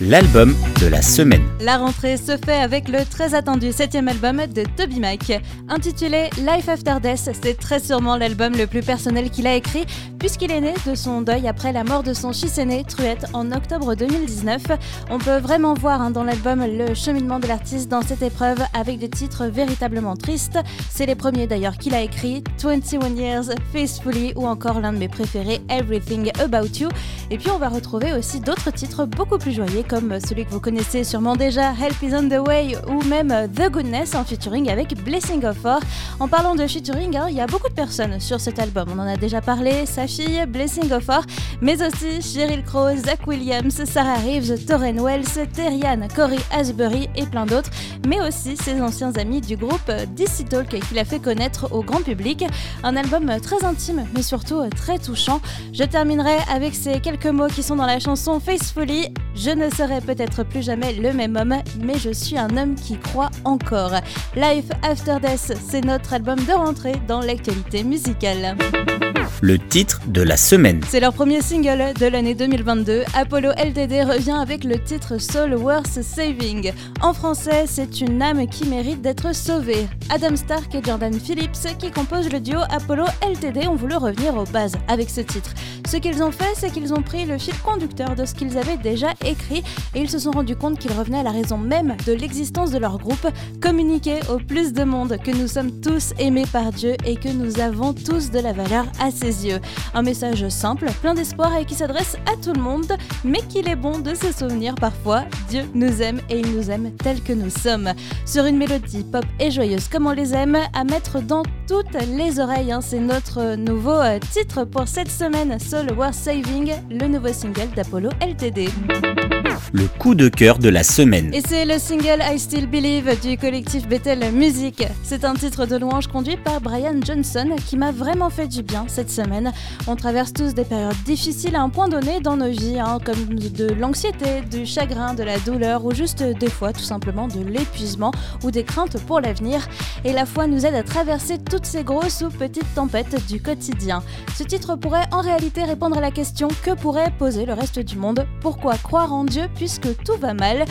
l'album de la semaine. La rentrée se fait avec le très attendu septième album de Toby Mac. Intitulé Life After Death, c'est très sûrement l'album le plus personnel qu'il a écrit, puisqu'il est né de son deuil après la mort de son fils aîné, Truette, en octobre 2019. On peut vraiment voir hein, dans l'album le cheminement de l'artiste dans cette épreuve avec des titres véritablement tristes. C'est les premiers d'ailleurs qu'il a écrit, 21 Years, Faithfully ou encore l'un de mes préférés, Everything About You. Et puis on va retrouver aussi d'autres titres beaucoup plus joyeux comme celui que vous connaissez sûrement déjà, Help is on the Way, ou même The Goodness en featuring avec Blessing of Four. En parlant de featuring, hein, il y a beaucoup de personnes sur cet album. On en a déjà parlé, sa fille, Blessing of Four, mais aussi Sheryl Crow, Zach Williams, Sarah Reeves, Torren Wells, Terrian, Corey Asbury et plein d'autres, mais aussi ses anciens amis du groupe DC Talk qu'il a fait connaître au grand public. Un album très intime, mais surtout très touchant. Je terminerai avec ces quelques mots qui sont dans la chanson Faithfully. Je ne serai peut-être plus jamais le même homme, mais je suis un homme qui croit encore. Life After Death, c'est notre album de rentrée dans l'actualité musicale le titre de la semaine. C'est leur premier single de l'année 2022. Apollo LTD revient avec le titre Soul Worth Saving. En français, c'est une âme qui mérite d'être sauvée. Adam Stark et Jordan Phillips, qui composent le duo Apollo LTD, ont voulu revenir aux bases avec ce titre. Ce qu'ils ont fait, c'est qu'ils ont pris le fil conducteur de ce qu'ils avaient déjà écrit et ils se sont rendus compte qu'ils revenaient à la raison même de l'existence de leur groupe, communiquer au plus de monde que nous sommes tous aimés par Dieu et que nous avons tous de la valeur à ses yeux. Un message simple, plein d'espoir et qui s'adresse à tout le monde, mais qu'il est bon de se souvenir parfois, Dieu nous aime et il nous aime tels que nous sommes. Sur une mélodie pop et joyeuse comme on les aime, à mettre dans toutes les oreilles, hein. c'est notre nouveau euh, titre pour cette semaine, Soul War Saving, le nouveau single d'Apollo LTD le coup de cœur de la semaine. Et c'est le single I Still Believe du collectif Bethel Music. C'est un titre de louange conduit par Brian Johnson qui m'a vraiment fait du bien cette semaine. On traverse tous des périodes difficiles à un point donné dans nos vies, hein, comme de l'anxiété, du chagrin, de la douleur ou juste des fois tout simplement de l'épuisement ou des craintes pour l'avenir. Et la foi nous aide à traverser toutes ces grosses ou petites tempêtes du quotidien. Ce titre pourrait en réalité répondre à la question que pourrait poser le reste du monde? Pourquoi croire en Dieu puisque tout va mal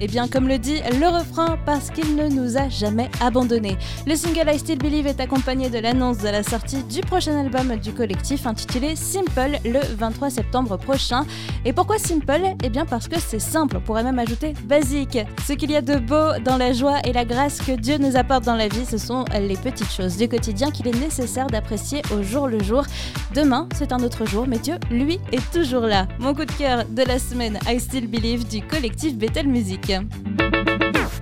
Et bien comme le dit le refrain, parce qu'il ne nous a jamais abandonnés. Le single I Still Believe est accompagné de l'annonce de la sortie du prochain album du collectif intitulé Simple le 23 septembre prochain. Et pourquoi Simple? Eh bien parce que c'est simple, on pourrait même ajouter basique. Ce qu'il y a de beau dans la joie et la grâce que Dieu nous apporte dans la vie, ce sont les petites choses du quotidien qu'il est nécessaire d'apprécier au jour le jour. Demain, c'est un autre jour, mais Dieu, lui, est toujours là. Mon coup de cœur de la semaine, I Still Believe du collectif Bethel Music Peki.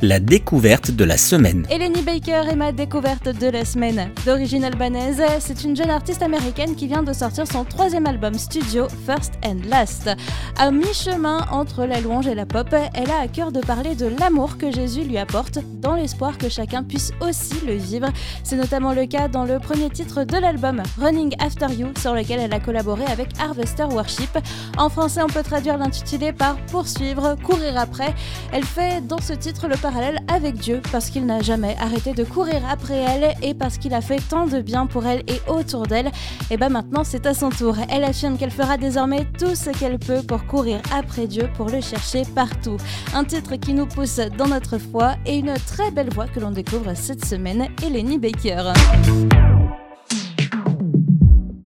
La découverte de la semaine. Eleni Baker est ma découverte de la semaine. D'origine albanaise, c'est une jeune artiste américaine qui vient de sortir son troisième album studio, First and Last. À mi-chemin entre la louange et la pop, elle a à cœur de parler de l'amour que Jésus lui apporte, dans l'espoir que chacun puisse aussi le vivre. C'est notamment le cas dans le premier titre de l'album, Running After You, sur lequel elle a collaboré avec Harvester Worship. En français, on peut traduire l'intitulé par Poursuivre, courir après. Elle fait dans ce titre le parallèle avec Dieu parce qu'il n'a jamais arrêté de courir après elle et parce qu'il a fait tant de bien pour elle et autour d'elle. Et ben maintenant c'est à son tour. Elle affirme qu'elle fera désormais tout ce qu'elle peut pour courir après Dieu, pour le chercher partout. Un titre qui nous pousse dans notre foi et une très belle voix que l'on découvre cette semaine, Eleni Baker.